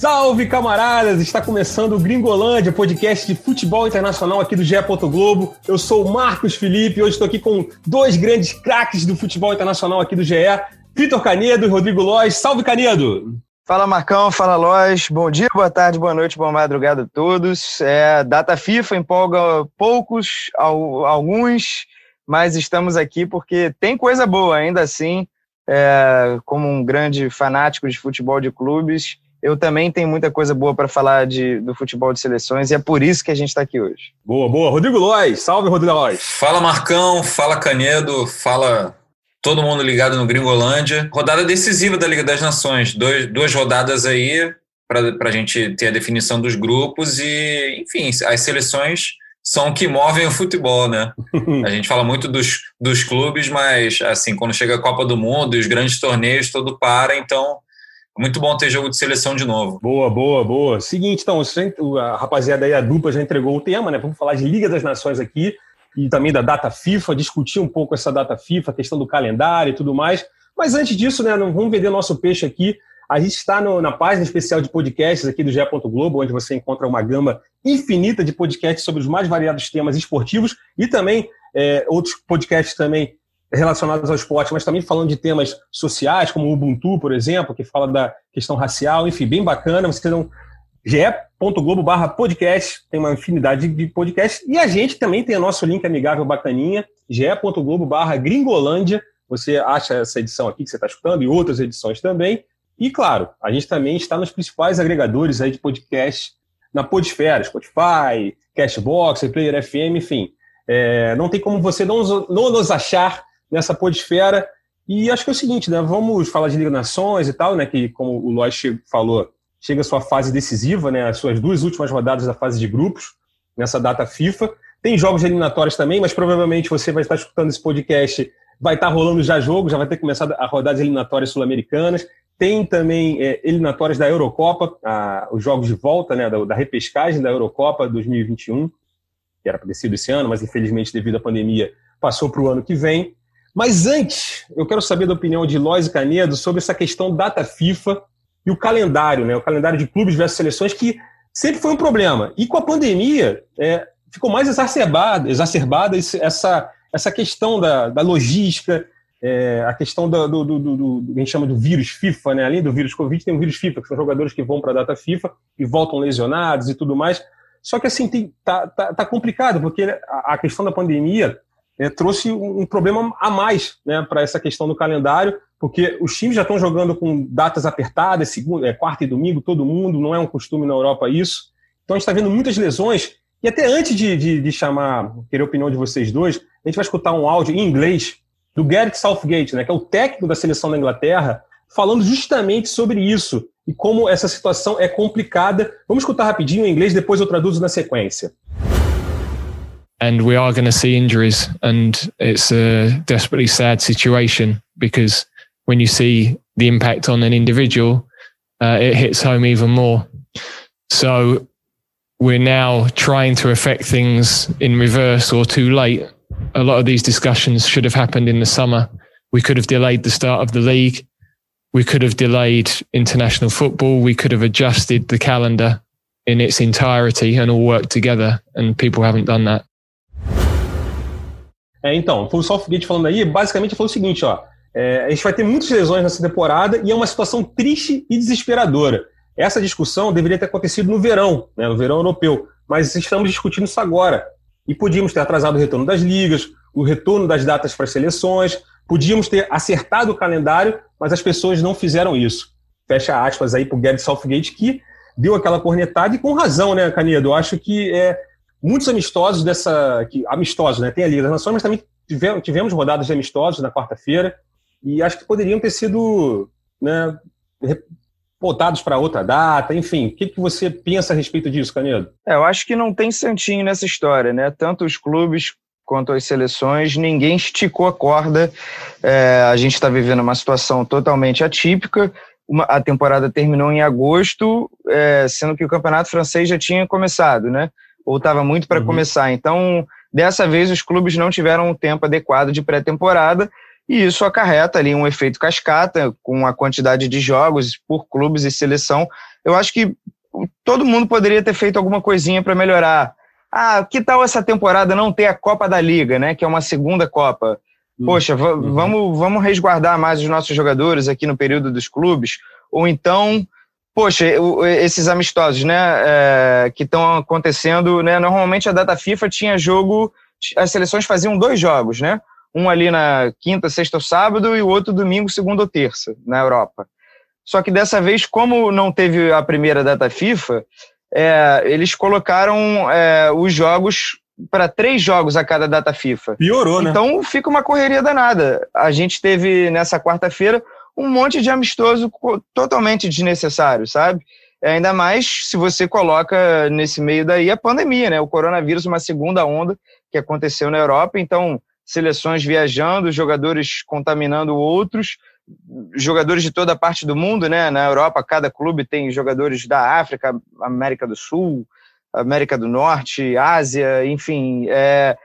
Salve, camaradas! Está começando o Gringolândia, podcast de futebol internacional aqui do GE. Globo. Eu sou o Marcos Felipe e hoje estou aqui com dois grandes craques do futebol internacional aqui do GE, Vitor Canedo e Rodrigo Lois. Salve, Canedo! Fala Marcão, fala Lois, bom dia, boa tarde, boa noite, boa madrugada a todos. É, data FIFA empolga poucos, alguns, mas estamos aqui porque tem coisa boa ainda assim. É, como um grande fanático de futebol de clubes, eu também tenho muita coisa boa para falar de, do futebol de seleções e é por isso que a gente está aqui hoje. Boa, boa. Rodrigo Lois, salve Rodrigo Lois. Fala Marcão, fala Canedo, fala todo mundo ligado no Gringolândia. Rodada decisiva da Liga das Nações, Dois, duas rodadas aí para a gente ter a definição dos grupos e, enfim, as seleções são o que movem o futebol, né? A gente fala muito dos, dos clubes, mas assim, quando chega a Copa do Mundo e os grandes torneios, tudo para, então muito bom ter jogo de seleção de novo. Boa, boa, boa. Seguinte, então, a rapaziada aí, a dupla já entregou o tema, né? Vamos falar de Liga das Nações aqui e também da data FIFA, discutir um pouco essa data FIFA, a questão do calendário e tudo mais. Mas antes disso, né, vamos vender nosso peixe aqui. A gente está no, na página especial de podcasts aqui do GE. Globo, onde você encontra uma gama infinita de podcasts sobre os mais variados temas esportivos e também é, outros podcasts também relacionados ao esporte, mas também falando de temas sociais, como o Ubuntu, por exemplo, que fala da questão racial, enfim, bem bacana. Você não ge.globo barra podcast, tem uma infinidade de podcasts, e a gente também tem o nosso link amigável bacaninha, ge.globo barra gringolândia, você acha essa edição aqui que você está escutando e outras edições também, e claro, a gente também está nos principais agregadores aí de podcast na Podesfera, Spotify, Cashbox, Player FM, enfim, é, não tem como você não, não nos achar nessa Podesfera, e acho que é o seguinte, né, vamos falar de Liga Nações e tal, né, que como o Lois falou, chega a sua fase decisiva, né, as suas duas últimas rodadas da fase de grupos, nessa data FIFA. Tem jogos eliminatórios também, mas provavelmente você vai estar escutando esse podcast, vai estar rolando já jogo, já vai ter começado a rodar as eliminatórias sul-americanas. Tem também é, eliminatórias da Eurocopa, a, os jogos de volta né, da, da repescagem da Eurocopa 2021, que era para ter sido esse ano, mas infelizmente devido à pandemia passou para o ano que vem. Mas antes, eu quero saber da opinião de Lois e Canedo sobre essa questão data FIFA e o calendário, né? O calendário de clubes versus seleções, que sempre foi um problema. E com a pandemia, é, ficou mais exacerbada, exacerbada essa, essa questão da, da logística, é, a questão do, do, do, do, do, que a gente chama do vírus FIFA, né? Além do vírus Covid, tem o vírus FIFA, que são jogadores que vão para a data FIFA e voltam lesionados e tudo mais. Só que assim, tem, tá, tá, tá complicado, porque a, a questão da pandemia é, trouxe um problema a mais né, para essa questão do calendário, porque os times já estão jogando com datas apertadas, segunda, é, quarta e domingo, todo mundo, não é um costume na Europa isso. Então a gente está vendo muitas lesões. E até antes de, de, de, chamar, querer a opinião de vocês dois, a gente vai escutar um áudio em inglês do Gareth Southgate, né, que é o técnico da seleção da Inglaterra, falando justamente sobre isso e como essa situação é complicada. Vamos escutar rapidinho em inglês, depois eu traduzo na sequência. And we are going to see injuries, and it's a desperately sad situation because when you see the impact on an individual, uh, it hits home even more. So we're now trying to affect things in reverse or too late. A lot of these discussions should have happened in the summer. We could have delayed the start of the league. We could have delayed international football. We could have adjusted the calendar in its entirety and all worked together. And people haven't done that. É, então, foi o Southgate falando aí, basicamente falou o seguinte, ó, É, a gente vai ter muitas lesões nessa temporada e é uma situação triste e desesperadora. Essa discussão deveria ter acontecido no verão, né, no verão europeu, mas estamos discutindo isso agora. E podíamos ter atrasado o retorno das ligas, o retorno das datas para as seleções, podíamos ter acertado o calendário, mas as pessoas não fizeram isso. Fecha aspas aí para o Gary Southgate, que deu aquela cornetada e com razão, né, Canedo? Eu acho que é, muitos amistosos dessa. Que, amistosos, né? Tem a Liga das Nações, mas também tivemos, tivemos rodadas de amistosos na quarta-feira e acho que poderiam ter sido né, voltados para outra data, enfim. O que, que você pensa a respeito disso, Canedo? É, eu acho que não tem santinho nessa história, né? Tanto os clubes quanto as seleções, ninguém esticou a corda. É, a gente está vivendo uma situação totalmente atípica. Uma, a temporada terminou em agosto, é, sendo que o campeonato francês já tinha começado, né? Ou estava muito para uhum. começar. Então, dessa vez, os clubes não tiveram um tempo adequado de pré-temporada e isso acarreta ali um efeito cascata com a quantidade de jogos por clubes e seleção. Eu acho que todo mundo poderia ter feito alguma coisinha para melhorar. Ah, que tal essa temporada não ter a Copa da Liga, né? Que é uma segunda Copa. Hum, Poxa, uhum. vamos, vamos resguardar mais os nossos jogadores aqui no período dos clubes. Ou então, poxa, esses amistosos, né? É, que estão acontecendo, né? Normalmente a data FIFA tinha jogo, as seleções faziam dois jogos, né? Um ali na quinta, sexta ou sábado e o outro domingo, segunda ou terça, na Europa. Só que dessa vez, como não teve a primeira data FIFA, é, eles colocaram é, os jogos para três jogos a cada data FIFA. Piorou, né? Então fica uma correria danada. A gente teve nessa quarta-feira um monte de amistoso totalmente desnecessário, sabe? É, ainda mais se você coloca nesse meio daí a pandemia, né? O coronavírus, uma segunda onda que aconteceu na Europa. Então, seleções viajando, jogadores contaminando outros jogadores de toda parte do mundo, né? Na Europa, cada clube tem jogadores da África, América do Sul, América do Norte, Ásia, enfim, é,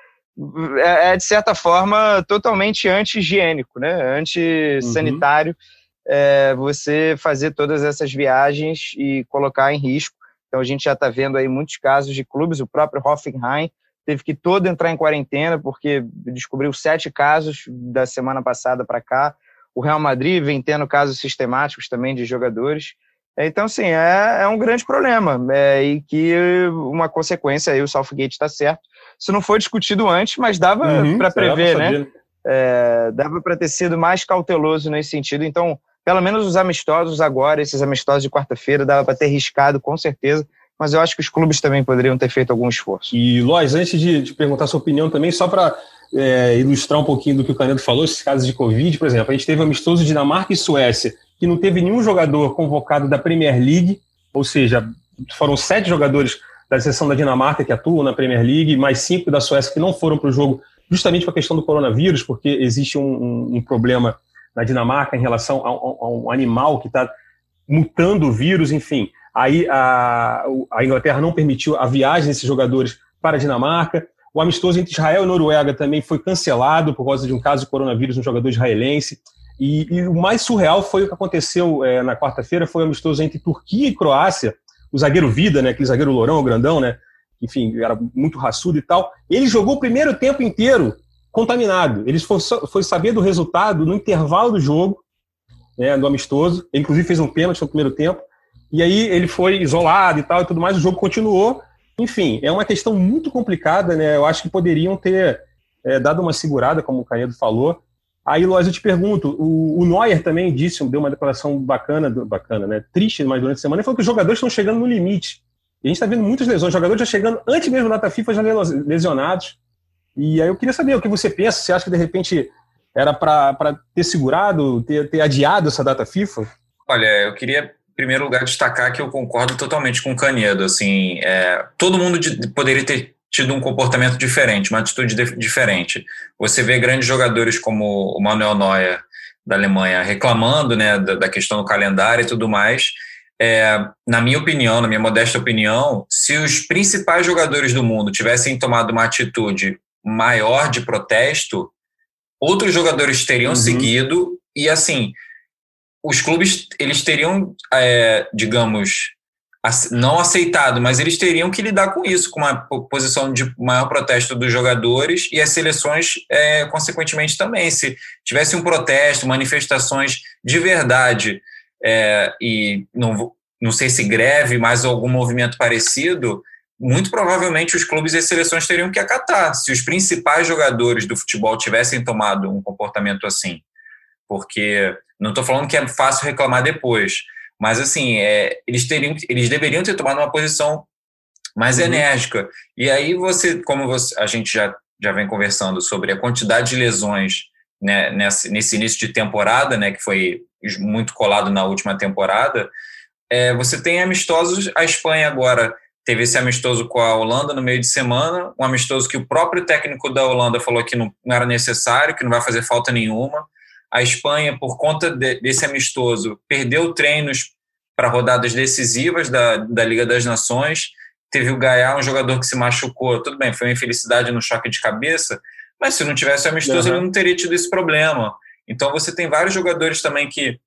é, é de certa forma totalmente anti-higiênico, né? Anti-sanitário. Uhum. É, você fazer todas essas viagens e colocar em risco. Então a gente já está vendo aí muitos casos de clubes, o próprio Hoffenheim teve que todo entrar em quarentena porque descobriu sete casos da semana passada para cá. O Real Madrid vem tendo casos sistemáticos também de jogadores. Então, sim, é, é um grande problema é, e que uma consequência aí o Southgate está certo. Isso não foi discutido antes, mas dava uhum, para prever, né? É, dava para ter sido mais cauteloso nesse sentido. Então, pelo menos os amistosos agora, esses amistosos de quarta-feira, dava para ter riscado com certeza. Mas eu acho que os clubes também poderiam ter feito algum esforço. E, Lois, antes de, de perguntar sua opinião também, só para é, ilustrar um pouquinho do que o Canedo falou, esses casos de Covid, por exemplo, a gente teve amistoso Dinamarca e Suécia, que não teve nenhum jogador convocado da Premier League, ou seja, foram sete jogadores da seção da Dinamarca que atuam na Premier League, mais cinco da Suécia que não foram para o jogo, justamente por a questão do coronavírus, porque existe um, um, um problema na Dinamarca em relação a, a um animal que está mutando o vírus, enfim. Aí a, a Inglaterra não permitiu a viagem desses jogadores para a Dinamarca. O amistoso entre Israel e Noruega também foi cancelado por causa de um caso de coronavírus no jogador israelense. E, e o mais surreal foi o que aconteceu é, na quarta-feira, foi o amistoso entre Turquia e Croácia. O zagueiro Vida, né, aquele zagueiro lourão, grandão, né, enfim, era muito raçudo e tal. Ele jogou o primeiro tempo inteiro contaminado. Ele foi, foi saber do resultado no intervalo do jogo, né, do amistoso. Ele, inclusive, fez um pênalti no primeiro tempo. E aí ele foi isolado e tal e tudo mais. O jogo continuou. Enfim, é uma questão muito complicada, né? Eu acho que poderiam ter é, dado uma segurada, como o Canedo falou. Aí, Lois, eu te pergunto, o, o Neuer também disse, deu uma declaração bacana, bacana, né? Triste, mas durante a semana, ele falou que os jogadores estão chegando no limite. E a gente está vendo muitas lesões, jogadores já chegando antes mesmo da data FIFA, já lesionados. E aí eu queria saber o que você pensa, você acha que de repente era para ter segurado, ter, ter adiado essa data FIFA? Olha, eu queria primeiro lugar, destacar que eu concordo totalmente com o Canedo. Assim, é, todo mundo de, poderia ter tido um comportamento diferente, uma atitude de, diferente. Você vê grandes jogadores como o Manuel Neuer, da Alemanha, reclamando né, da, da questão do calendário e tudo mais. É, na minha opinião, na minha modesta opinião, se os principais jogadores do mundo tivessem tomado uma atitude maior de protesto, outros jogadores teriam uhum. seguido e assim os clubes eles teriam, é, digamos, não aceitado, mas eles teriam que lidar com isso, com uma posição de maior protesto dos jogadores e as seleções, é, consequentemente, também. Se tivesse um protesto, manifestações de verdade, é, e não, não sei se greve, mas algum movimento parecido, muito provavelmente os clubes e as seleções teriam que acatar, se os principais jogadores do futebol tivessem tomado um comportamento assim. Porque não estou falando que é fácil reclamar depois, mas assim, é, eles, teriam, eles deveriam ter tomado uma posição mais uhum. enérgica. E aí você, como você, a gente já, já vem conversando sobre a quantidade de lesões né, nesse, nesse início de temporada, né, que foi muito colado na última temporada, é, você tem amistosos, a Espanha agora teve esse amistoso com a Holanda no meio de semana, um amistoso que o próprio técnico da Holanda falou que não, não era necessário, que não vai fazer falta nenhuma. A Espanha, por conta de, desse amistoso, perdeu treinos para rodadas decisivas da, da Liga das Nações. Teve o Gaia, um jogador que se machucou. Tudo bem, foi uma infelicidade no choque de cabeça, mas se não tivesse amistoso, uhum. ele não teria tido esse problema. Então você tem vários jogadores também que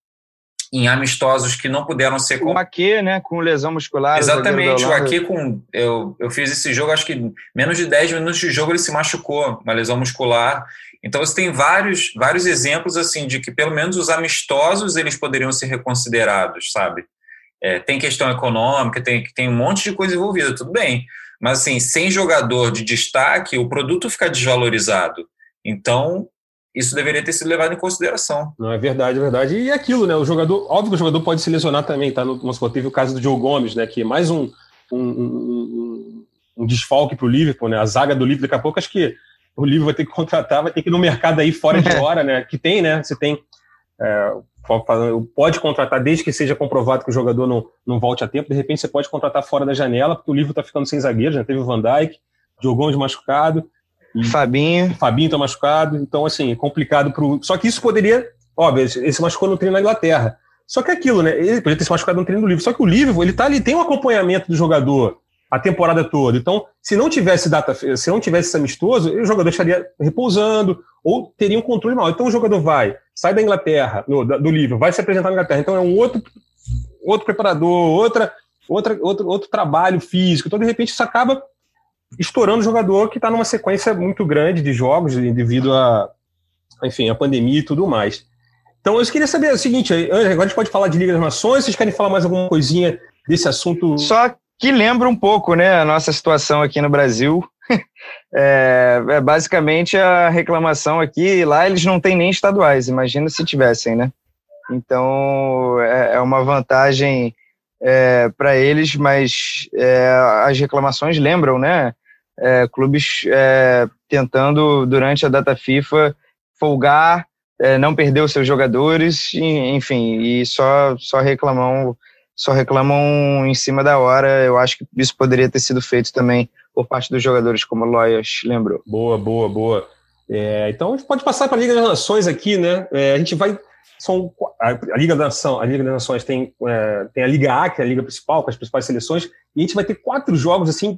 em amistosos que não puderam ser com o Ake, né, com lesão muscular. Exatamente, o Ake com eu, eu fiz esse jogo, acho que menos de 10 minutos de jogo ele se machucou, uma lesão muscular. Então você tem vários vários exemplos assim de que pelo menos os amistosos eles poderiam ser reconsiderados, sabe? É, tem questão econômica, tem tem um monte de coisa envolvida, tudo bem. Mas assim, sem jogador de destaque, o produto fica desvalorizado. Então, isso deveria ter sido levado em consideração. Não, é verdade, é verdade. E aquilo, né? O jogador, óbvio que o jogador pode se lesionar também, tá? No, teve o caso do Joe Gomes, né? Que é mais um, um, um, um desfalque para o Liverpool, né? A zaga do Liverpool, daqui a pouco, acho que o Liverpool vai ter que contratar, vai ter que ir no mercado aí fora de hora, né? Que tem, né? Você tem. É, pode contratar desde que seja comprovado que o jogador não, não volte a tempo. De repente, você pode contratar fora da janela, porque o Liverpool está ficando sem zagueiro, já teve o Van Dijk, Joe Gomes machucado. Fabinho. Fabinho tá machucado, então assim, é complicado pro. Só que isso poderia. Óbvio, ele se machucou no treino na Inglaterra. Só que é aquilo, né? Ele poderia ter se machucado no treino do livro. Só que o livro, ele tá ali, tem um acompanhamento do jogador a temporada toda. Então, se não tivesse data, se não tivesse esse amistoso, o jogador estaria repousando ou teria um controle mal. Então o jogador vai, sai da Inglaterra, no, do livro, vai se apresentar na Inglaterra. Então é um outro, outro preparador, outra, outra, outro, outro trabalho físico. Então, de repente, isso acaba estourando o jogador que está numa sequência muito grande de jogos devido a, enfim, a pandemia e tudo mais. Então, eu queria saber o seguinte, agora a gente pode falar de Liga das Nações, vocês querem falar mais alguma coisinha desse assunto? Só que lembra um pouco, né, a nossa situação aqui no Brasil. é, é, basicamente a reclamação aqui, lá eles não têm nem estaduais, imagina se tivessem, né? Então, é, é uma vantagem é, para eles, mas é, as reclamações lembram, né? É, clubes é, tentando, durante a data FIFA, folgar, não perder os seus jogadores, enfim, e só, só reclamam só reclamam em cima da hora. Eu acho que isso poderia ter sido feito também por parte dos jogadores, como o Loyas lembrou. Boa, boa, boa. É, então a gente pode passar para a Liga das Nações aqui, né? É, a gente vai são a, Liga da Nação, a Liga das Nações tem, é, tem a Liga A, que é a liga principal, com as principais seleções, e a gente vai ter quatro jogos assim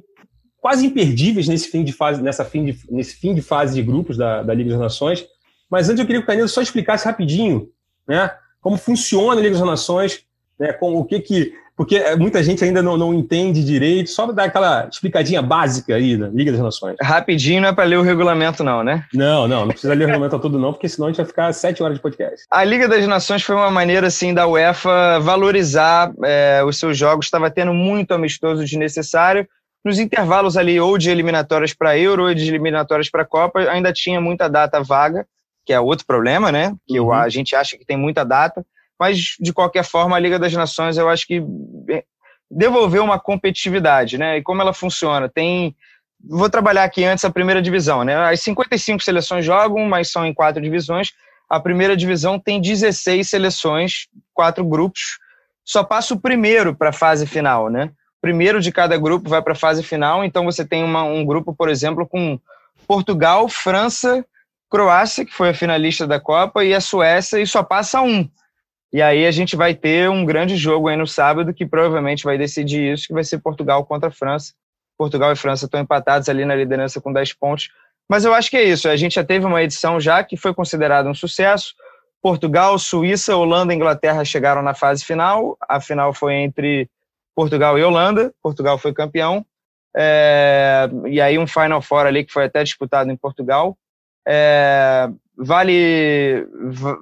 quase imperdíveis nesse fim de fase, nessa fim de, nesse fim de fase de grupos da, da Liga das Nações. Mas antes eu queria que o Canedo só explicasse rapidinho, né, como funciona a Liga das Nações, né, com o que que porque é, muita gente ainda não, não entende direito, só dar aquela explicadinha básica aí da Liga das Nações. Rapidinho não é para ler o regulamento, não, né? Não, não, não precisa ler o regulamento todo, não, porque senão a gente vai ficar sete horas de podcast. A Liga das Nações foi uma maneira, assim, da UEFA valorizar é, os seus jogos, estava tendo muito amistoso desnecessário. Nos intervalos ali, ou de eliminatórias para Euro, ou de eliminatórias para Copa, ainda tinha muita data vaga, que é outro problema, né? Que uhum. a gente acha que tem muita data mas de qualquer forma a Liga das Nações eu acho que é, devolveu uma competitividade, né? E como ela funciona? Tem vou trabalhar aqui antes a primeira divisão, né? As 55 seleções jogam, mas são em quatro divisões. A primeira divisão tem 16 seleções, quatro grupos. Só passa o primeiro para a fase final, né? Primeiro de cada grupo vai para a fase final, então você tem uma, um grupo, por exemplo, com Portugal, França, Croácia, que foi a finalista da Copa, e a Suécia, e só passa um. E aí a gente vai ter um grande jogo aí no sábado que provavelmente vai decidir isso, que vai ser Portugal contra a França. Portugal e França estão empatados ali na liderança com 10 pontos. Mas eu acho que é isso. A gente já teve uma edição já que foi considerada um sucesso. Portugal, Suíça, Holanda e Inglaterra chegaram na fase final. A final foi entre Portugal e Holanda. Portugal foi campeão. É... E aí um Final Four ali que foi até disputado em Portugal. É vale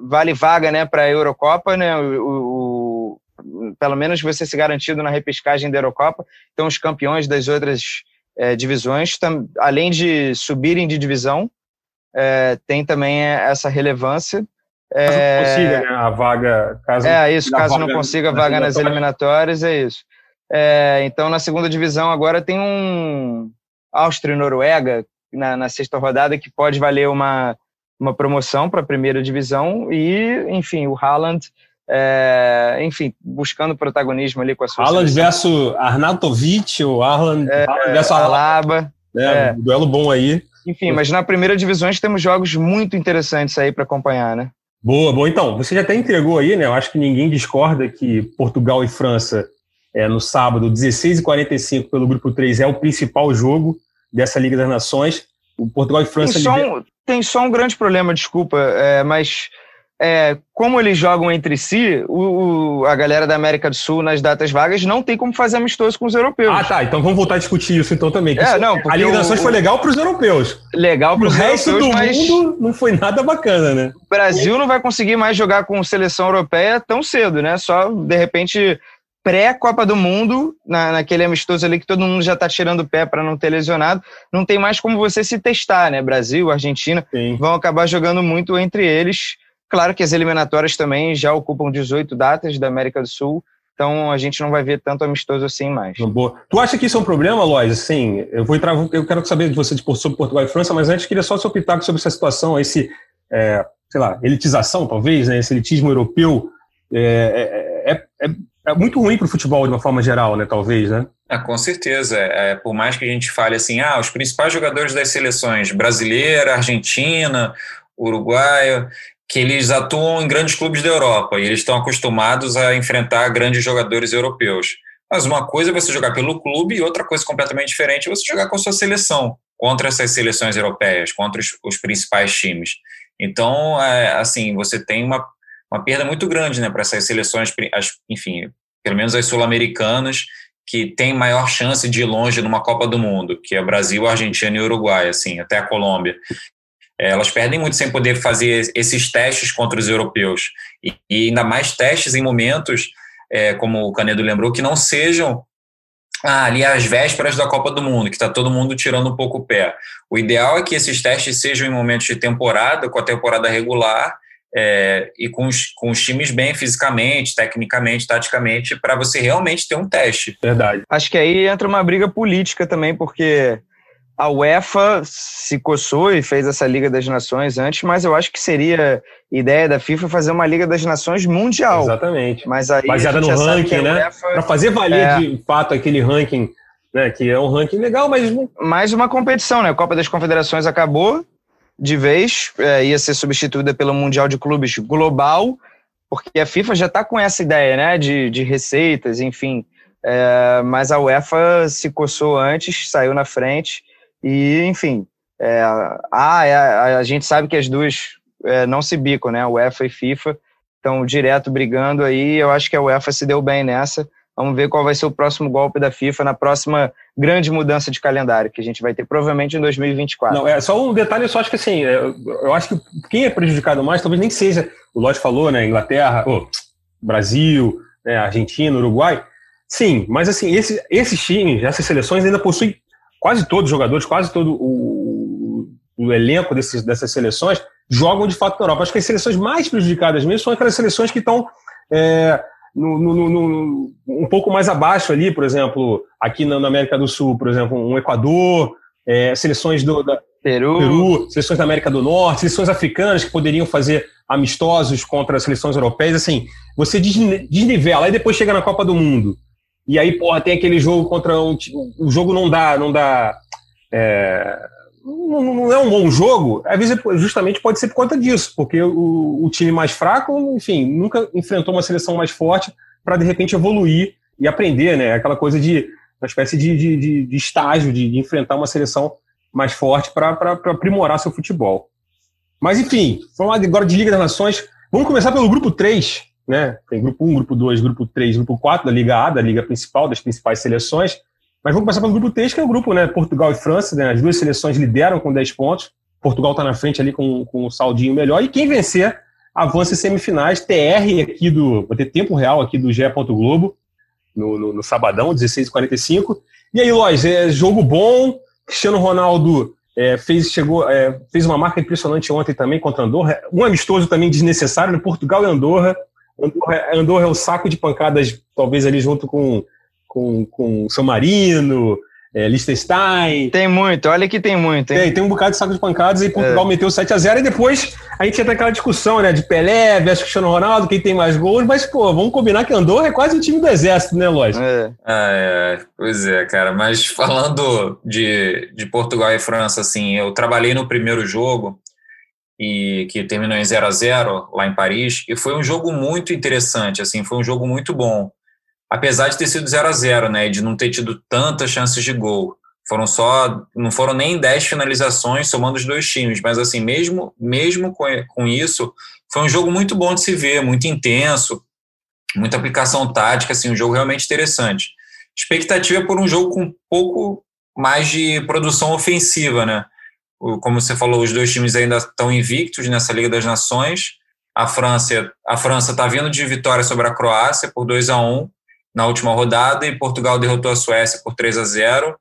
vale vaga né para a Eurocopa né? O, o, pelo menos você se garantido na repescagem da Eurocopa. Então os campeões das outras é, divisões tam, além de subirem de divisão é, tem também essa relevância. Caso é, não consiga né, a vaga caso é isso caso não consiga a vaga nas eliminatórias é isso. É, então na segunda divisão agora tem um Áustria e Noruega na, na sexta rodada que pode valer uma uma promoção para a primeira divisão e, enfim, o Haaland, é, enfim, buscando protagonismo ali com a sua Haaland versus Arnautovic, ou Haaland, é, Haaland versus Alaba. É, é. Um duelo bom aí. Enfim, mas na primeira divisão temos jogos muito interessantes aí para acompanhar, né? Boa, boa. Então, você já até entregou aí, né? Eu acho que ninguém discorda que Portugal e França, é, no sábado, 16 e 45 pelo grupo 3, é o principal jogo dessa Liga das Nações. O Portugal e França. Tem só um, tem só um grande problema, desculpa, é, mas é, como eles jogam entre si, o, o, a galera da América do Sul nas datas vagas não tem como fazer amistoso com os europeus. Ah, tá. Então vamos voltar a discutir isso então também. É, não, a Liga das Nações foi legal para os europeus. Legal para os resto do mundo não foi nada bacana, né? O Brasil não vai conseguir mais jogar com seleção europeia tão cedo, né? Só de repente pré-Copa do Mundo, na, naquele amistoso ali que todo mundo já está tirando o pé para não ter lesionado, não tem mais como você se testar, né? Brasil, Argentina Sim. vão acabar jogando muito entre eles. Claro que as eliminatórias também já ocupam 18 datas da América do Sul, então a gente não vai ver tanto amistoso assim mais. Boa. Tu acha que isso é um problema, Lois? Assim, eu vou entrar, eu quero saber de você sobre Portugal e França, mas antes queria só seu pitaco sobre essa situação, esse, é, sei lá, elitização, talvez, né? Esse elitismo europeu. É, é, é, é, é muito ruim para o futebol de uma forma geral, né? Talvez, né? É, com certeza. É, por mais que a gente fale assim, ah, os principais jogadores das seleções brasileira, argentina, uruguaia, que eles atuam em grandes clubes da Europa e eles estão acostumados a enfrentar grandes jogadores europeus. Mas uma coisa é você jogar pelo clube e outra coisa completamente diferente é você jogar com a sua seleção, contra essas seleções europeias, contra os, os principais times. Então, é, assim, você tem uma, uma perda muito grande né, para essas seleções, as, enfim, pelo menos as sul-americanas, que têm maior chance de ir longe numa Copa do Mundo, que é Brasil, Argentina e Uruguai, assim, até a Colômbia. É, elas perdem muito sem poder fazer esses testes contra os europeus. E, e ainda mais testes em momentos, é, como o Canedo lembrou, que não sejam ah, ali às vésperas da Copa do Mundo, que está todo mundo tirando um pouco o pé. O ideal é que esses testes sejam em momentos de temporada, com a temporada regular, é, e com os, com os times bem fisicamente, tecnicamente, taticamente, para você realmente ter um teste. Verdade. Acho que aí entra uma briga política também, porque a UEFA se coçou e fez essa Liga das Nações antes, mas eu acho que seria ideia da FIFA fazer uma Liga das Nações mundial. Exatamente. Mas aí Baseada no ranking, né? UEFA... Para fazer valer é... de fato aquele ranking, né? Que é um ranking legal, mas. Mais uma competição, né? A Copa das Confederações acabou de vez, é, ia ser substituída pelo Mundial de Clubes Global, porque a FIFA já está com essa ideia, né? De, de receitas, enfim. É, mas a UEFA se coçou antes, saiu na frente e, enfim, é, a, é, a, a, gente sabe que as duas é, não se bicam, né? UEFA e FIFA estão direto brigando aí. Eu acho que a UEFA se deu bem nessa. Vamos ver qual vai ser o próximo golpe da FIFA na próxima grande mudança de calendário que a gente vai ter provavelmente em 2024. Não, é só um detalhe, eu só acho que assim, é, eu acho que quem é prejudicado mais talvez nem seja, o Lodge falou, né, Inglaterra, oh, Brasil, né, Argentina, Uruguai. Sim, mas assim, esse, esses times, essas seleções ainda possuem quase todos os jogadores, quase todo o, o elenco desses, dessas seleções jogam de fato na Europa. Acho que as seleções mais prejudicadas mesmo são aquelas seleções que estão é, no, no, no, um pouco mais abaixo ali, por exemplo, aqui na, na América do Sul, por exemplo, um Equador, é, seleções do da, Peru. Peru, seleções da América do Norte, seleções africanas que poderiam fazer amistosos contra as seleções europeias. Assim, você desnivela, aí depois chega na Copa do Mundo e aí, porra, tem aquele jogo contra um. O jogo não dá. Não dá é, não, não, é um bom jogo, às vezes justamente pode ser por conta disso, porque o, o time mais fraco, enfim, nunca enfrentou uma seleção mais forte para de repente evoluir e aprender, né? Aquela coisa de uma espécie de, de, de, de estágio, de, de, enfrentar uma seleção mais forte para aprimorar seu futebol. Mas enfim, vamos agora de Liga das Nações. Vamos começar pelo grupo 3, né? Tem grupo 1, grupo 2, grupo 3, grupo 4 da Liga A, da Liga principal, das principais seleções. Mas vamos começar pelo grupo 3, que é o grupo, né? Portugal e França, né? As duas seleções lideram com 10 pontos. Portugal está na frente ali com, com um saldinho melhor. E quem vencer avança em semifinais. TR aqui do. Vai ter tempo real aqui do GE. Globo, no, no, no sabadão, 16h45. E aí, Lois, é jogo bom. Cristiano Ronaldo é, fez, chegou, é, fez uma marca impressionante ontem também contra Andorra. Um amistoso também desnecessário, no Portugal e Andorra. Andorra, Andorra é o saco de pancadas, talvez ali junto com, com, com São Marino, é, Liechtenstein. Tem muito, olha que tem muito. Hein? Tem, tem um bocado de saco de pancadas e Portugal é. meteu 7x0 e depois a gente entra aquela discussão, né, de Pelé versus Cristiano Ronaldo, quem tem mais gols, mas, pô, vamos combinar que Andorra é quase um time do exército, né, lógico? É. Ah, é. Pois é, cara, mas falando de, de Portugal e França, assim, eu trabalhei no primeiro jogo e que terminou em 0 a 0 lá em Paris, e foi um jogo muito interessante, assim, foi um jogo muito bom. Apesar de ter sido 0 a 0 né, de não ter tido tantas chances de gol. Foram só, não foram nem 10 finalizações somando os dois times, mas assim, mesmo, mesmo com, com isso, foi um jogo muito bom de se ver, muito intenso, muita aplicação tática, assim, um jogo realmente interessante. Expectativa é por um jogo com um pouco mais de produção ofensiva, né? Como você falou, os dois times ainda estão invictos nessa Liga das Nações. A França a França está vindo de vitória sobre a Croácia por 2 a 1 na última rodada e Portugal derrotou a Suécia por 3 a 0.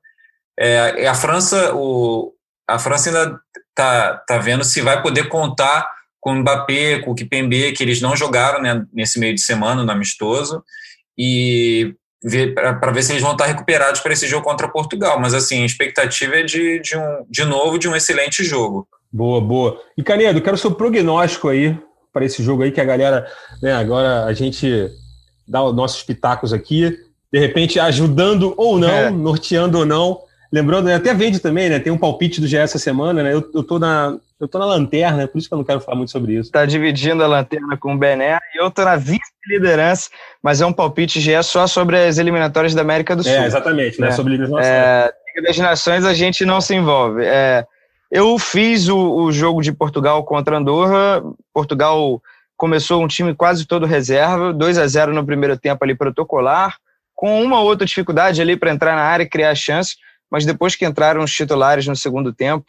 É, a França o, a França ainda está tá vendo se vai poder contar com o Mbappé, com o Kipembe, que eles não jogaram né, nesse meio de semana no amistoso, e para ver se eles vão estar recuperados para esse jogo contra Portugal. Mas assim, a expectativa é de, de, um, de novo de um excelente jogo. Boa, boa. E Canedo, quero seu prognóstico aí para esse jogo aí, que a galera, né, agora a gente dá os nossos pitacos aqui, de repente ajudando ou não, é. norteando ou não. Lembrando, né, até vende também, né? Tem um palpite do GE essa semana, né? Eu, eu tô na, eu tô na lanterna, por isso que eu não quero falar muito sobre isso. Tá dividindo a lanterna com o Bené e eu tô na vice-liderança, mas é um palpite GE só sobre as eliminatórias da América do é, Sul. É, exatamente, né? né? Sobre Liga é, Liga das Nações a gente não se envolve. É, eu fiz o, o jogo de Portugal contra Andorra. Portugal começou um time quase todo reserva, 2 a 0 no primeiro tempo ali protocolar, com uma outra dificuldade ali para entrar na área e criar chances mas depois que entraram os titulares no segundo tempo,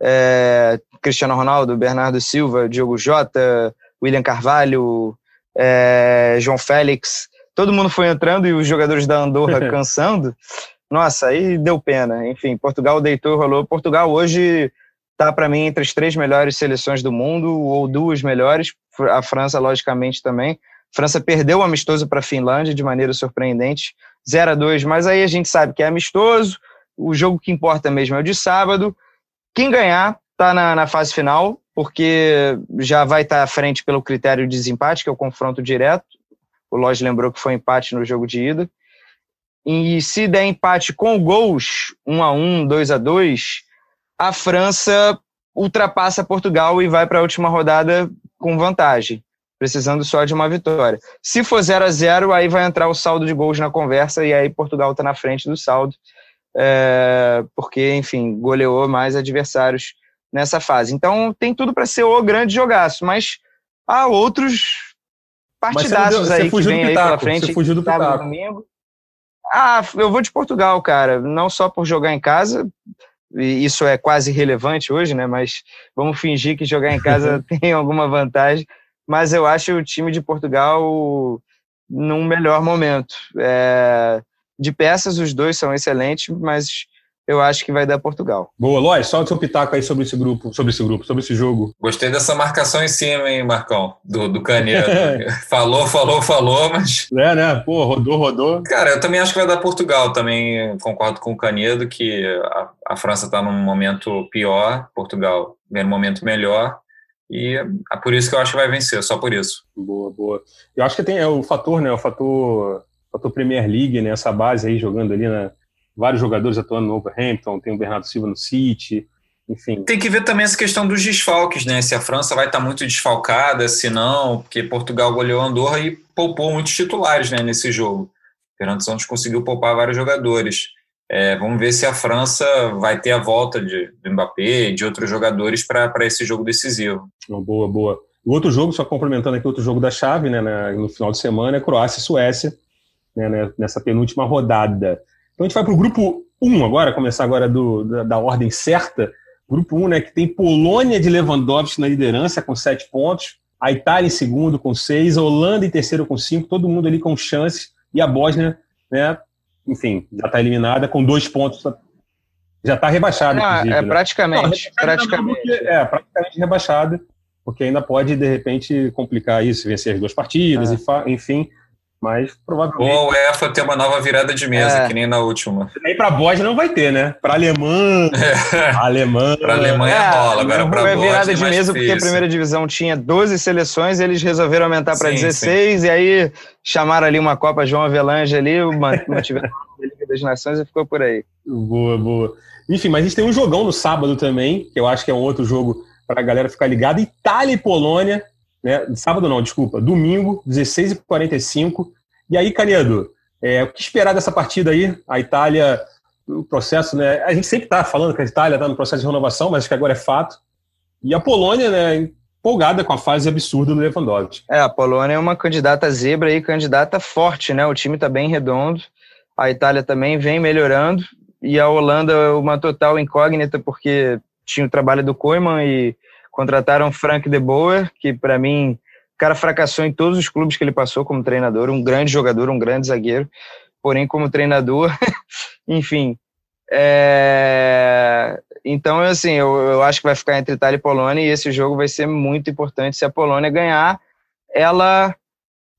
é, Cristiano Ronaldo, Bernardo Silva, Diogo Jota, William Carvalho, é, João Félix, todo mundo foi entrando e os jogadores da Andorra cansando. Nossa, aí deu pena. Enfim, Portugal deitou e rolou. Portugal hoje está, para mim, entre as três melhores seleções do mundo, ou duas melhores. A França, logicamente, também. A França perdeu o amistoso para a Finlândia de maneira surpreendente, 0 a 2 mas aí a gente sabe que é amistoso, o jogo que importa mesmo é o de sábado. Quem ganhar está na, na, fase final, porque já vai estar tá à frente pelo critério de desempate, que é o confronto direto. O Lodge lembrou que foi empate no jogo de ida. E se der empate com gols, 1 a 1 2 a 2 a França ultrapassa Portugal e vai para a última rodada com vantagem, precisando só de uma vitória. Se for 0 a 0 aí vai entrar o saldo de gols na conversa e aí Portugal está na frente do saldo é, porque, enfim, goleou mais adversários nessa fase. Então tem tudo para ser o grande jogaço, mas há outros partidaços aí que vem aí pela frente. Você fugiu do pitaco. Domingo. Ah, eu vou de Portugal, cara. Não só por jogar em casa, e isso é quase irrelevante hoje, né? Mas vamos fingir que jogar em casa tem alguma vantagem. Mas eu acho o time de Portugal num melhor momento. É, de peças, os dois são excelentes, mas eu acho que vai dar Portugal. Boa, Lois, solta seu pitaco aí sobre esse grupo, sobre esse grupo, sobre esse jogo. Gostei dessa marcação em cima, hein, Marcão, do, do Canedo. falou, falou, falou, mas... É, né? Pô, rodou, rodou. Cara, eu também acho que vai dar Portugal, também concordo com o Canedo que a, a França está num momento pior, Portugal vem num momento melhor, e é por isso que eu acho que vai vencer, só por isso. Boa, boa. Eu acho que tem é, o fator, né, o fator fator Premier League, né, essa base aí jogando ali, né, vários jogadores atuando no Overhampton, tem o Bernardo Silva no City, enfim. Tem que ver também essa questão dos desfalques, né, se a França vai estar muito desfalcada, se não, porque Portugal goleou Andorra e poupou muitos titulares, né, nesse jogo. Fernando Santos conseguiu poupar vários jogadores. É, vamos ver se a França vai ter a volta de, de Mbappé e de outros jogadores para esse jogo decisivo. Boa, boa. O outro jogo, só complementando aqui, outro jogo da chave, né, no final de semana, é Croácia e Suécia né, né, nessa penúltima rodada. Então a gente vai para o grupo 1 agora, começar agora do, da, da, ordem certa. Grupo 1, né, que tem Polônia de Lewandowski na liderança com 7 pontos, a Itália em segundo com 6, a Holanda em terceiro com 5, todo mundo ali com chances, e a Bósnia, né, enfim, já está eliminada com 2 pontos. Já está rebaixada, ah, É né? praticamente. Não, praticamente. Porque, é, praticamente rebaixada, porque ainda pode, de repente, complicar isso, vencer as duas partidas, é. enfim. Mas provavelmente. Ou a UEFA ter uma nova virada de mesa, é. que nem na última. Aí para Bósnia não vai ter, né? Para Alemã. É. Alemã. para Alemanha é, rola, agora para é virada de é mesa porque a primeira divisão tinha 12 seleções, eles resolveram aumentar para 16 sim. e aí chamaram ali uma Copa João Avelange ali, mantiveram a Liga das Nações e ficou por aí. Boa, boa. Enfim, mas a gente tem um jogão no sábado também, que eu acho que é um outro jogo para a galera ficar ligada. Itália e Polônia né? Sábado não, desculpa, domingo, 16h45. E aí, Canedo, é, o que esperar dessa partida aí? A Itália no processo, né? A gente sempre está falando que a Itália está no processo de renovação, mas acho que agora é fato. E a Polônia, né, empolgada com a fase absurda do Lewandowski. É, a Polônia é uma candidata zebra e candidata forte, né? O time está bem redondo. A Itália também vem melhorando e a Holanda uma total incógnita porque tinha o trabalho do Koeman e contrataram Frank de Boer, que para mim o cara fracassou em todos os clubes que ele passou como treinador, um grande jogador, um grande zagueiro, porém como treinador, enfim. É... Então, assim, eu, eu acho que vai ficar entre Itália e Polônia e esse jogo vai ser muito importante. Se a Polônia ganhar, ela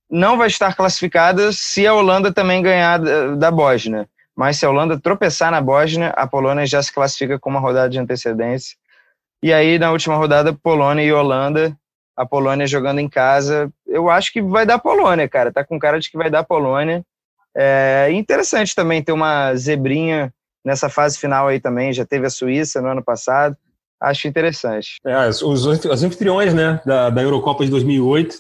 não vai estar classificada se a Holanda também ganhar da, da Bósnia. Mas se a Holanda tropeçar na Bósnia, a Polônia já se classifica com uma rodada de antecedência. E aí, na última rodada, Polônia e Holanda, a Polônia jogando em casa. Eu acho que vai dar Polônia, cara. Tá com cara de que vai dar Polônia. É interessante também ter uma zebrinha nessa fase final aí também. Já teve a Suíça no ano passado. Acho interessante. É, os, os anfitriões né, da, da Eurocopa de 2008.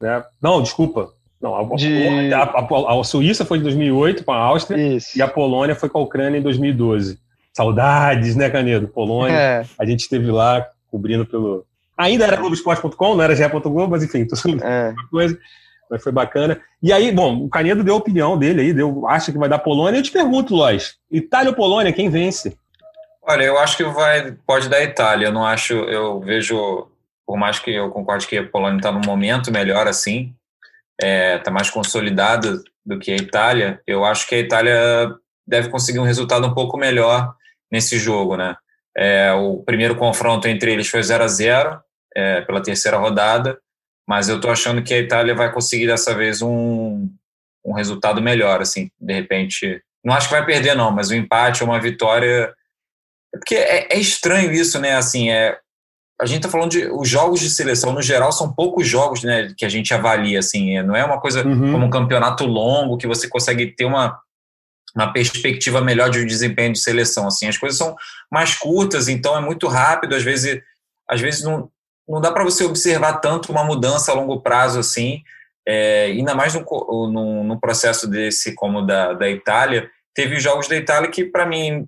Né? Não, desculpa. Não, a, de... a, a, a, Suíça foi de 2008 com a Áustria Isso. e a Polônia foi com a Ucrânia em 2012. Saudades, né, Canedo? Polônia. É. A gente esteve lá cobrindo pelo. Ainda era Globoesporte.com, não era GE.globo, mas enfim, é. coisa. Mas foi bacana. E aí, bom, o Canedo deu a opinião dele aí, deu, acha que vai dar Polônia. Eu te pergunto, Lois, Itália ou Polônia, quem vence? Olha, eu acho que vai, pode dar Itália. Eu não acho, eu vejo, por mais que eu concorde que a Polônia está num momento melhor assim, está é, tá mais consolidada do que a Itália, eu acho que a Itália deve conseguir um resultado um pouco melhor nesse jogo, né? É, o primeiro confronto entre eles foi 0 a 0 é, pela terceira rodada, mas eu estou achando que a Itália vai conseguir dessa vez um, um resultado melhor, assim, de repente. Não acho que vai perder, não, mas um empate ou uma vitória. É porque é, é estranho isso, né? Assim, é, a gente está falando de os jogos de seleção no geral são poucos jogos né, que a gente avalia assim é, não é uma coisa uhum. como um campeonato longo que você consegue ter uma uma perspectiva melhor de desempenho de seleção. Assim, as coisas são mais curtas, então é muito rápido. Às vezes, às vezes não, não dá para você observar tanto uma mudança a longo prazo assim. É, ainda mais no, no, no, processo desse como da, da Itália. Teve jogos da Itália que, para mim,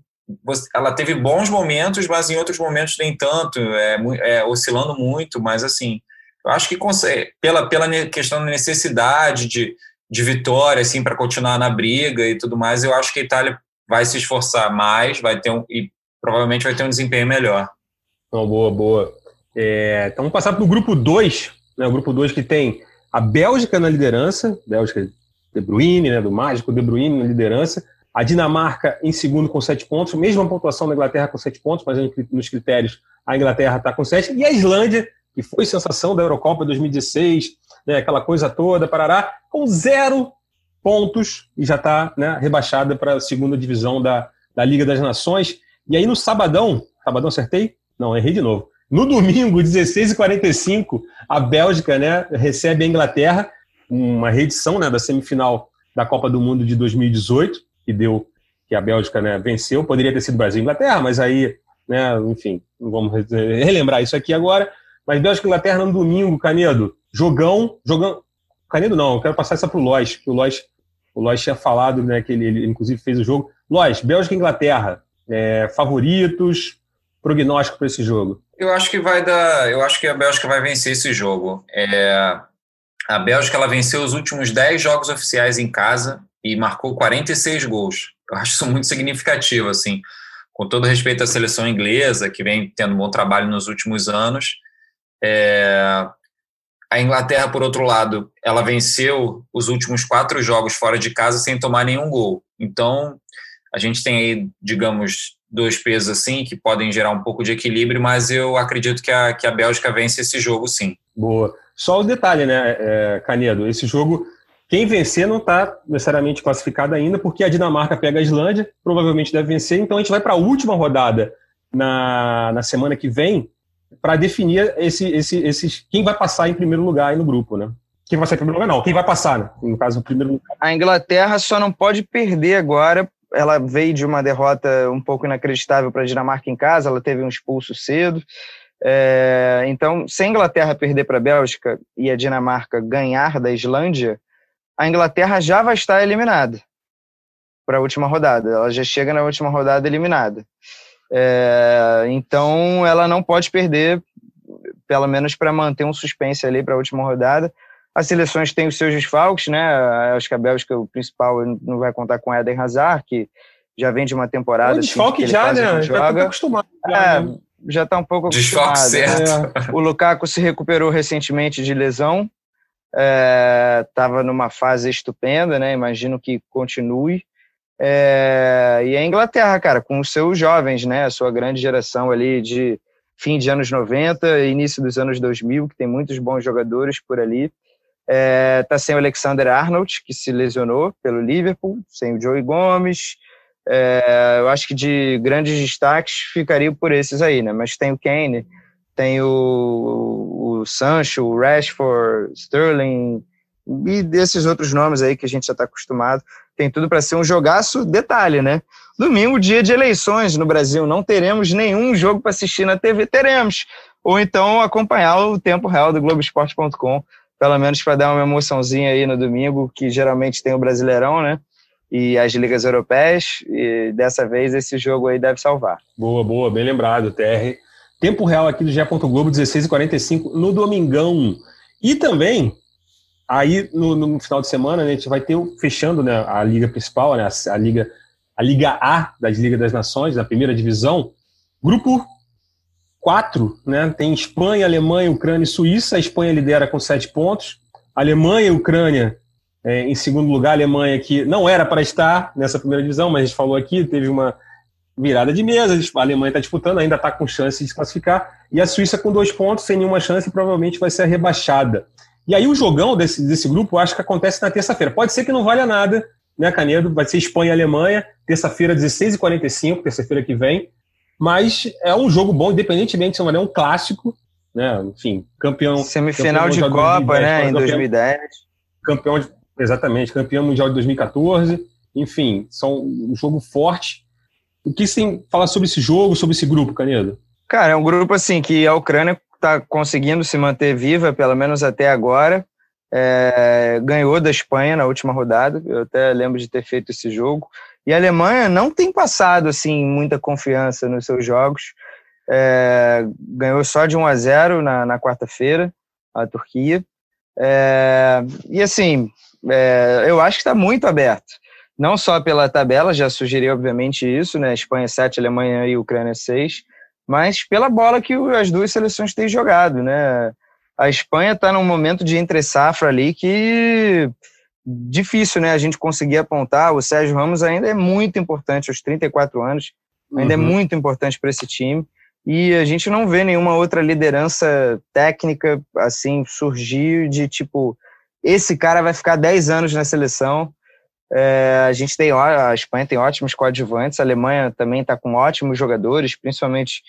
ela teve bons momentos, mas em outros momentos nem tanto, é, é oscilando muito. Mas, assim, eu acho que consegue, pela, pela questão da necessidade de de vitória, assim, para continuar na briga e tudo mais, eu acho que a Itália vai se esforçar mais, vai ter um, e provavelmente vai ter um desempenho melhor. Não, boa, boa. É, então vamos passar para o grupo 2, né, o grupo 2 que tem a Bélgica na liderança, Bélgica De Bruyne, né, do mágico De Bruyne na liderança, a Dinamarca em segundo com sete pontos, mesma pontuação da Inglaterra com sete pontos, mas nos critérios a Inglaterra está com sete, e a Islândia, que foi sensação da Eurocopa 2016, né, aquela coisa toda, parará, com zero pontos e já está né, rebaixada para a segunda divisão da, da Liga das Nações. E aí no sabadão, sabadão acertei? Não, errei de novo. No domingo, 16h45, a Bélgica né, recebe a Inglaterra, uma reedição né, da semifinal da Copa do Mundo de 2018, que deu que a Bélgica né, venceu. Poderia ter sido Brasil e Inglaterra, mas aí, né, enfim, vamos relembrar isso aqui agora. Mas Bélgica e Inglaterra no domingo, Canedo, jogão, jogão. Canedo não, eu quero passar essa para o Lois, que o Lois, o Lois tinha falado, né, que ele, ele inclusive fez o jogo. Lois, Bélgica e Inglaterra, é, favoritos, prognóstico para esse jogo? Eu acho que vai dar, eu acho que a Bélgica vai vencer esse jogo. É, a Bélgica ela venceu os últimos 10 jogos oficiais em casa e marcou 46 gols. Eu acho isso muito significativo, assim, com todo respeito à seleção inglesa, que vem tendo um bom trabalho nos últimos anos. É, a Inglaterra, por outro lado, ela venceu os últimos quatro jogos fora de casa sem tomar nenhum gol. Então, a gente tem aí, digamos, dois pesos assim que podem gerar um pouco de equilíbrio, mas eu acredito que a, que a Bélgica vence esse jogo sim. Boa. Só o detalhe, né, é, Canedo? Esse jogo, quem vencer não está necessariamente classificado ainda, porque a Dinamarca pega a Islândia, provavelmente deve vencer, então a gente vai para a última rodada na, na semana que vem para definir esse, esse, esses, quem vai passar em primeiro lugar aí no grupo, né? Quem vai passar em primeiro lugar, não. Quem vai passar, né? No caso, o primeiro lugar. A Inglaterra só não pode perder agora. Ela veio de uma derrota um pouco inacreditável para a Dinamarca em casa, ela teve um expulso cedo. É, então, se a Inglaterra perder para a Bélgica e a Dinamarca ganhar da Islândia, a Inglaterra já vai estar eliminada. para a última rodada. Ela já chega na última rodada eliminada. É, então, ela não pode perder, pelo menos para manter um suspense ali para a última rodada. As seleções têm os seus desfalques, né? Acho que a Bélgica, o principal, não vai contar com Eden Hazard, que já vem de uma temporada. O assim, desfalque assim, já, né? Já tá acostumado. Já, é, né? já tá um pouco desfalque acostumado. Certo. É. O Lukaku se recuperou recentemente de lesão. Estava é, numa fase estupenda, né? Imagino que continue. É, e a Inglaterra, cara, com os seus jovens, né? A sua grande geração ali de fim de anos 90, início dos anos 2000, que tem muitos bons jogadores por ali. É, tá sem o Alexander Arnold, que se lesionou pelo Liverpool, sem o Joey Gomes. É, eu acho que de grandes destaques ficaria por esses aí, né? Mas tem o Kane, tem o, o Sancho, o Rashford, Sterling e desses outros nomes aí que a gente já está acostumado. Tem tudo para ser um jogaço. Detalhe, né? Domingo, dia de eleições no Brasil. Não teremos nenhum jogo para assistir na TV. Teremos. Ou então acompanhar o tempo real do Globoesporte.com pelo menos para dar uma emoçãozinha aí no domingo, que geralmente tem o Brasileirão, né? E as ligas europeias, e dessa vez esse jogo aí deve salvar. Boa, boa, bem lembrado, TR. Tempo real aqui do Gé. Globo, 16h45, no domingão. E também, aí no, no, final de semana, né, a gente vai ter, fechando né, a liga principal, né, a, a, liga, a Liga A das Ligas das Nações, da primeira divisão, grupo quatro, né? Tem Espanha, Alemanha, Ucrânia e Suíça. A Espanha lidera com sete pontos. Alemanha e Ucrânia é, em segundo lugar. A Alemanha que não era para estar nessa primeira divisão, mas a gente falou aqui, teve uma virada de mesa. A Alemanha está disputando, ainda está com chance de se classificar. E a Suíça com dois pontos, sem nenhuma chance, provavelmente vai ser rebaixada. E aí o jogão desse, desse grupo, acho que acontece na terça-feira. Pode ser que não valha nada, né, Canedo? Vai ser Espanha e Alemanha, terça-feira, 16h45, terça-feira que vem. Mas é um jogo bom, independentemente se não é um clássico, né? Enfim, campeão. Semifinal campeão de Copa, 2010, né? Em 2010. Campeão de, exatamente, campeão mundial de 2014. Enfim, são um jogo forte. O que você fala sobre esse jogo, sobre esse grupo, Canedo? Cara, é um grupo assim que a Ucrânia está conseguindo se manter viva, pelo menos até agora. É, ganhou da Espanha na última rodada. Eu até lembro de ter feito esse jogo. E a Alemanha não tem passado assim muita confiança nos seus jogos. É, ganhou só de 1 a 0 na, na quarta-feira a Turquia. É, e assim, é, eu acho que está muito aberto. Não só pela tabela, já sugeri obviamente isso, né? Espanha 7, Alemanha e Ucrânia 6, mas pela bola que as duas seleções têm jogado, né? A Espanha está num momento de entre safra ali que difícil, né, a gente conseguir apontar. O Sérgio Ramos ainda é muito importante aos 34 anos, ainda é uhum. é muito importante para esse time. E a gente não vê nenhuma outra liderança técnica assim surgir de tipo esse cara vai ficar 10 anos na seleção. É, a gente tem a Espanha tem ótimos coadjuvantes, a Alemanha também está com ótimos jogadores, principalmente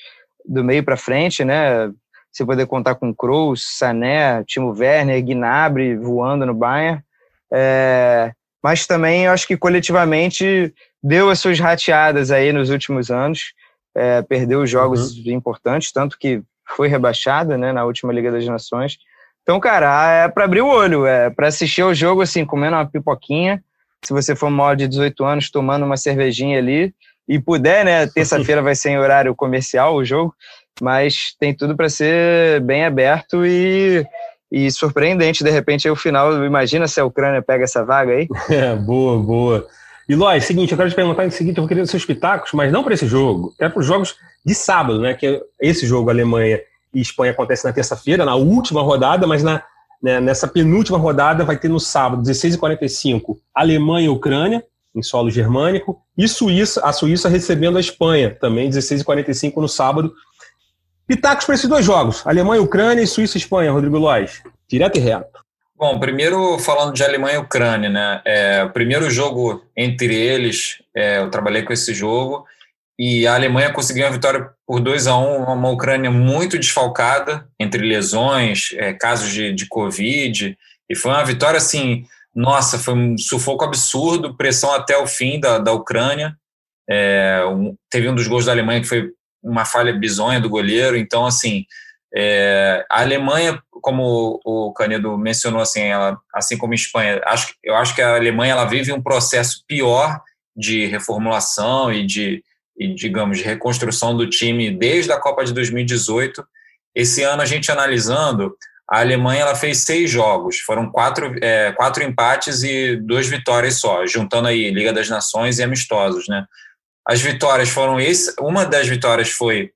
do meio para frente, né? Se poder contar com Kroos, Sané, Timo Werner, Gnabry voando no Bayern. É, mas também eu acho que coletivamente deu as suas rateadas aí nos últimos anos, é, perdeu jogos uhum. importantes, tanto que foi rebaixada né, na última Liga das Nações. Então, cara, é para abrir o olho, é para assistir o jogo assim, comendo uma pipoquinha. Se você for maior de 18 anos, tomando uma cervejinha ali e puder, né? Terça-feira vai ser em horário comercial o jogo, mas tem tudo para ser bem aberto e e surpreendente, de repente, aí o final. Imagina se a Ucrânia pega essa vaga aí. É, boa, boa. E Lois, seguinte, eu quero te perguntar o seguinte: eu vou querer seus pitacos, mas não para esse jogo, é para os jogos de sábado, né? Que esse jogo, Alemanha e Espanha, acontece na terça-feira, na última rodada, mas na, né, nessa penúltima rodada vai ter no sábado, 16h45, Alemanha e Ucrânia, em solo germânico, e Suíça, a Suíça recebendo a Espanha, também 16h45 no sábado, Pitacos para esses dois jogos: Alemanha, Ucrânia e Suíça, Espanha, Rodrigo Lois. Direto e reto. Bom, primeiro falando de Alemanha e Ucrânia, né? É, o primeiro jogo entre eles, é, eu trabalhei com esse jogo e a Alemanha conseguiu uma vitória por 2 a 1 um, uma Ucrânia muito desfalcada, entre lesões, é, casos de, de Covid, e foi uma vitória assim, nossa, foi um sufoco absurdo, pressão até o fim da, da Ucrânia. É, um, teve um dos gols da Alemanha que foi uma falha bizonha do goleiro. Então, assim, é, a Alemanha, como o Canedo mencionou, assim, ela, assim como a Espanha, acho, eu acho que a Alemanha ela vive um processo pior de reformulação e de, e, digamos, de reconstrução do time desde a Copa de 2018. Esse ano, a gente analisando, a Alemanha ela fez seis jogos, foram quatro, é, quatro empates e duas vitórias só, juntando aí Liga das Nações e amistosos, né? As vitórias foram esse, uma das vitórias foi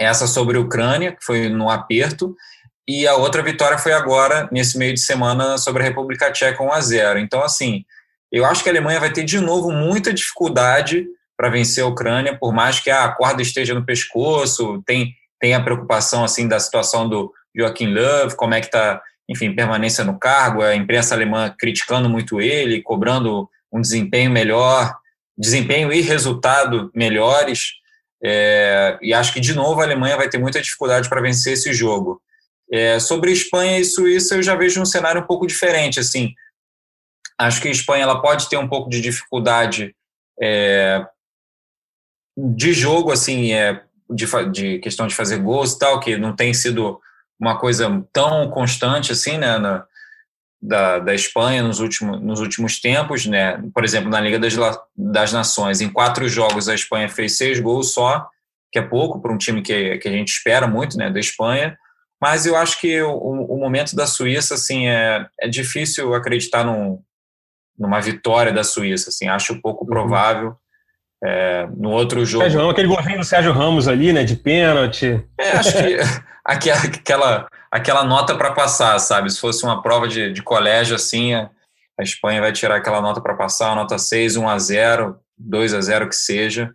essa sobre a Ucrânia, que foi no aperto, e a outra vitória foi agora, nesse meio de semana, sobre a República Tcheca 1 a 0. Então, assim, eu acho que a Alemanha vai ter de novo muita dificuldade para vencer a Ucrânia, por mais que a corda esteja no pescoço, tem, tem a preocupação assim da situação do Joachim Löw, como é que está, enfim, permanência no cargo, a imprensa alemã criticando muito ele, cobrando um desempenho melhor, desempenho e resultado melhores. É, e acho que, de novo, a Alemanha vai ter muita dificuldade para vencer esse jogo. É, sobre Espanha e Suíça, eu já vejo um cenário um pouco diferente. Assim, acho que a Espanha ela pode ter um pouco de dificuldade é, de jogo, assim, é, de, de, questão de fazer gols e tal, que não tem sido uma coisa tão constante assim, né, na, da, da Espanha nos últimos, nos últimos tempos, né? Por exemplo, na Liga das, das Nações, em quatro jogos a Espanha fez seis gols só, que é pouco para um time que, que a gente espera muito, né, da Espanha. Mas eu acho que o, o momento da Suíça, assim, é, é difícil acreditar num, numa vitória da Suíça, assim, acho pouco uhum. É, no outro jogo. Sérgio aquele golzinho do Sérgio Ramos ali, né, de pênalti. É, acho que aquela, aquela nota para passar, sabe? Se fosse uma prova de, de colégio assim, a, a Espanha vai tirar aquela nota para passar, nota 6, 1 a 0, 2 a 0 que seja.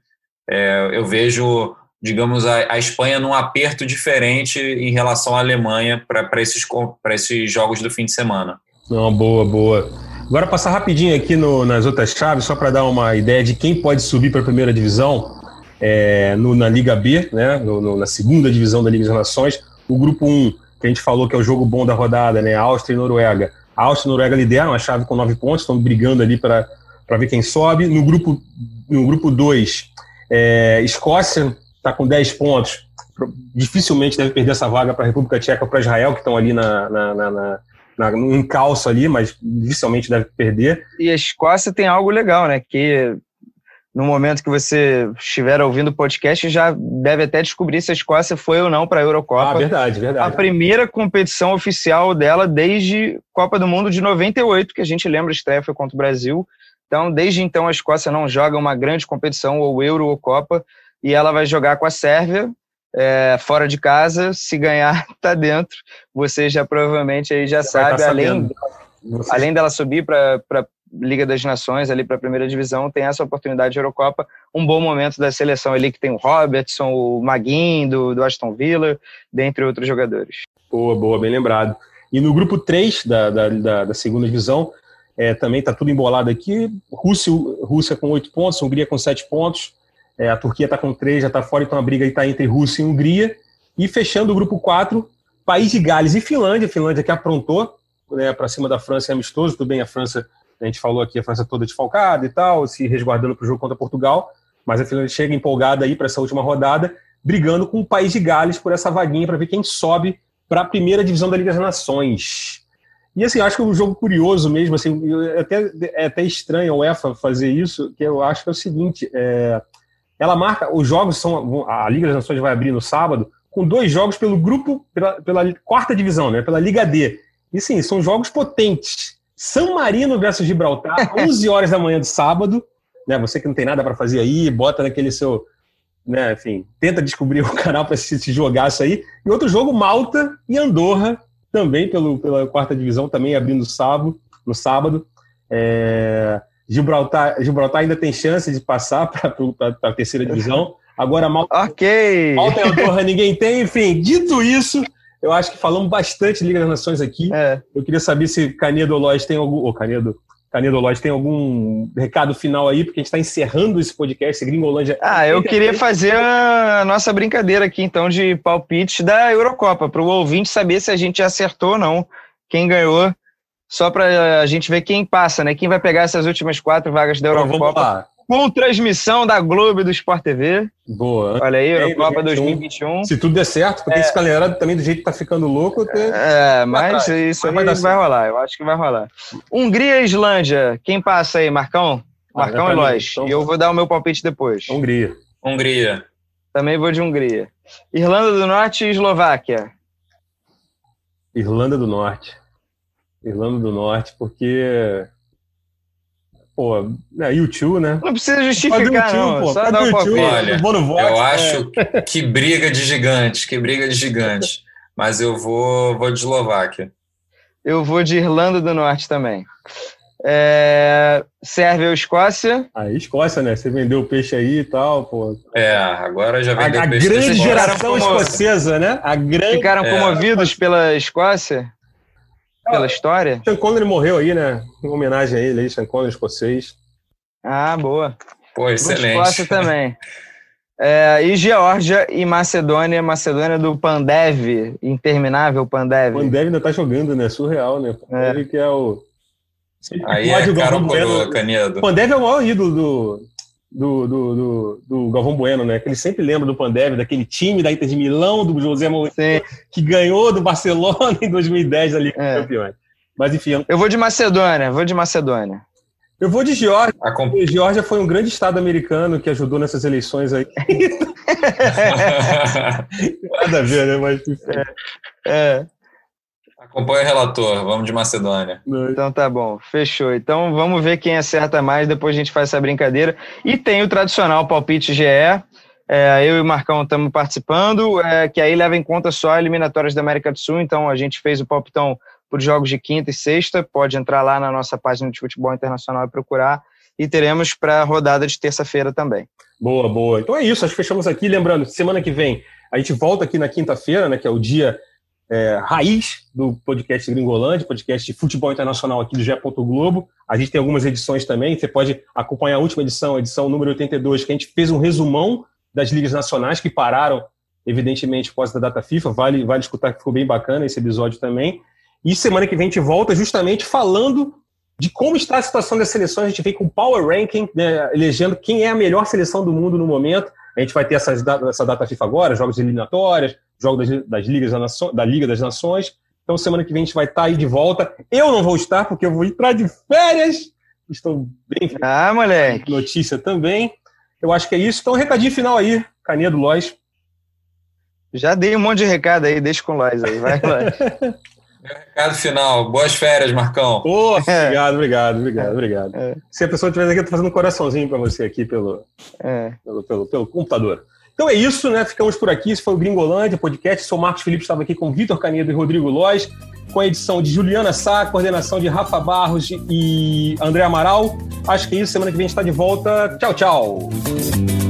É, eu vejo, digamos, a, a, Espanha num aperto diferente em relação à Alemanha para esses, esses jogos do fim de semana. Não, boa, boa. Agora passar rapidinho aqui no, nas outras chaves, só para dar uma ideia de quem pode subir para a primeira divisão é, no, na Liga B, né, no, no, na segunda divisão da Liga das Nações. O grupo 1, que a gente falou que é o jogo bom da rodada, né, Áustria e Noruega. A Áustria e Noruega lideram a chave com nove pontos, estão brigando ali para ver quem sobe. No grupo no grupo 2, é, Escócia está com 10 pontos, dificilmente deve perder essa vaga para a República Tcheca ou para Israel, que estão ali na, na, na, na, no encalço ali, mas dificilmente deve perder. E a Escócia tem algo legal, né? Que no momento que você estiver ouvindo o podcast, já deve até descobrir se a Escócia foi ou não para a Eurocopa. Ah, verdade, verdade. A primeira competição oficial dela desde Copa do Mundo de 98, que a gente lembra, a estreia foi contra o Brasil. Então, desde então, a Escócia não joga uma grande competição, ou Euro ou Copa, e ela vai jogar com a Sérvia, é, fora de casa, se ganhar, tá dentro. Você já provavelmente aí já, sabe, tá além, além dela subir para Liga das Nações, ali para a primeira divisão, tem essa oportunidade de Eurocopa, um bom momento da seleção ali, que tem o Robertson, o Maguinho, do, do Aston Villa, dentre outros jogadores. Boa, boa, bem lembrado. E no grupo 3 da, da, da, da segunda divisão, é, também está tudo embolado aqui. Rússia, Rússia com 8 pontos, Hungria com 7 pontos, é, a Turquia está com três, já está fora, então a briga está entre Rússia e Hungria. E fechando o grupo 4, País de Gales e Finlândia. Finlândia que aprontou né, para cima da França é amistoso. Tudo bem, a França, a gente falou aqui, a França toda desfalcada e tal, se resguardando para o jogo contra Portugal. Mas a Finlândia chega empolgada aí para essa última rodada, brigando com o País de Gales por essa vaguinha para ver quem sobe para a primeira divisão da Liga das Nações. E assim, acho que é um jogo curioso mesmo, assim, até, é até estranho a UEFA fazer isso, que eu acho que é o seguinte, é, ela marca, os jogos são, a Liga das Nações vai abrir no sábado, com dois jogos pelo grupo, pela, pela quarta divisão, né, pela Liga D. E sim, são jogos potentes. São Marino versus Gibraltar, 11 horas da manhã de sábado. Né, você que não tem nada para fazer aí, bota naquele seu. Né, enfim, tenta descobrir o canal para se, se jogar isso aí. E outro jogo, Malta e Andorra, também pelo, pela quarta divisão, também abrindo sábado, no sábado. É, Gibraltar, Gibraltar ainda tem chance de passar para a terceira divisão. Agora, Malta, okay. Malta e Andorra ninguém tem. Enfim, dito isso, eu acho que falamos bastante Liga das Nações aqui. É. Eu queria saber se Canedo Lois tem algum. Ou Canedo, Canedo Lois tem algum recado final aí, porque a gente está encerrando esse podcast, Gringolândia. Ah, eu queria fazer a nossa brincadeira aqui, então, de palpite da Eurocopa, para o ouvinte saber se a gente acertou ou não. Quem ganhou só para a gente ver quem passa, né? Quem vai pegar essas últimas quatro vagas da Eurocopa. Com transmissão da Globo e do Sport TV. Boa. Olha aí, Eurocopa 2021. Se tudo der certo, porque é. esse calendário também, do jeito que tá ficando louco. Tem... É, mas isso aí vai, vai rolar, eu acho que vai rolar. Hungria e Islândia, quem passa aí, Marcão? Marcão e Lois. Então, e eu vou dar o meu palpite depois. Hungria. Hungria. Também vou de Hungria. Irlanda do Norte e Eslováquia. Irlanda do Norte. Irlanda do Norte, porque. Pô, é YouTube, né? Não precisa justificar, não. Pô, só dar o. Olha, voto, eu é. acho que briga de gigantes, que briga de gigantes. Mas eu vou, vou de Eslováquia. Eu vou de Irlanda do Norte também. É, Sérvia ou Escócia? A Escócia, né? Você vendeu o peixe aí e tal, pô. É, agora já vendeu a, o peixe. A grande geração escocesa, né? A grande... Ficaram é. comovidos pela Escócia? Pela história? Sean Connery morreu aí, né? Em homenagem a ele aí, Sean Connery escocês. Ah, boa. Pô, excelente. Escócia também. É, e Geórgia e Macedônia, Macedônia do Pandev, interminável Pandev. Pandev ainda tá jogando, né? Surreal, né? Pandev é. que é o. Aí é cara coroa, Canedo. Pandev é o maior ídolo do, do, do, do, do Galvão Bueno, né? Que ele sempre lembra do Pandev, daquele time da Inter de Milão, do José Mourinho, que ganhou do Barcelona em 2010 ali é. campeão. Mas enfim. Eu vou de Macedônia, vou de Macedônia. Eu vou de Geórgia. Comp... Geórgia foi um grande estado americano que ajudou nessas eleições aí. Nada a ver, né? Mas, é, é. Acompanha o relator, vamos de Macedônia. Então tá bom, fechou. Então vamos ver quem acerta mais, depois a gente faz essa brincadeira. E tem o tradicional palpite GE. É, eu e o Marcão estamos participando, é, que aí leva em conta só eliminatórias da América do Sul. Então a gente fez o palpitão por jogos de quinta e sexta. Pode entrar lá na nossa página de futebol internacional e procurar. E teremos para a rodada de terça-feira também. Boa, boa. Então é isso, acho que fechamos aqui. Lembrando, semana que vem a gente volta aqui na quinta-feira, né, que é o dia é, raiz do podcast Gringolândia, podcast de futebol internacional aqui do GE. Globo. A gente tem algumas edições também. Você pode acompanhar a última edição, a edição número 82, que a gente fez um resumão das ligas nacionais que pararam, evidentemente, após da data FIFA. Vale, vale escutar que ficou bem bacana esse episódio também. E semana que vem a gente volta justamente falando de como está a situação das seleções. A gente vem com Power Ranking, né, elegendo quem é a melhor seleção do mundo no momento. A gente vai ter essa, data FIFA agora, jogos eliminatórias, jogos das, das ligas da, Nação, da Liga das Nações. Então, semana que vem a gente vai estar aí de volta. Eu não vou estar, porque eu vou entrar de férias. Estou bem Ah, moleque. Notícia também. Eu acho que é isso. Então, um recadinho final aí, Caninha do Lois. Já dei um monte de recado aí, deixa com o Lois aí. Vai, Lois. Meu recado final. Boas férias, Marcão. Oh, obrigado, obrigado, obrigado, obrigado. É. Se a pessoa estiver aqui, eu tô fazendo um coraçãozinho para você aqui pelo, é. pelo, pelo, pelo, computador. Então é isso, né? Ficamos por aqui. Esse foi o Gringolândia Podcast. Sou Marcos Felipe, estava aqui com Vitor Canedo e Rodrigo Lois, com a edição de Juliana Sá, coordenação de Rafa Barros e André Amaral. Acho que é isso. Semana que vem a gente está de volta. Tchau, tchau.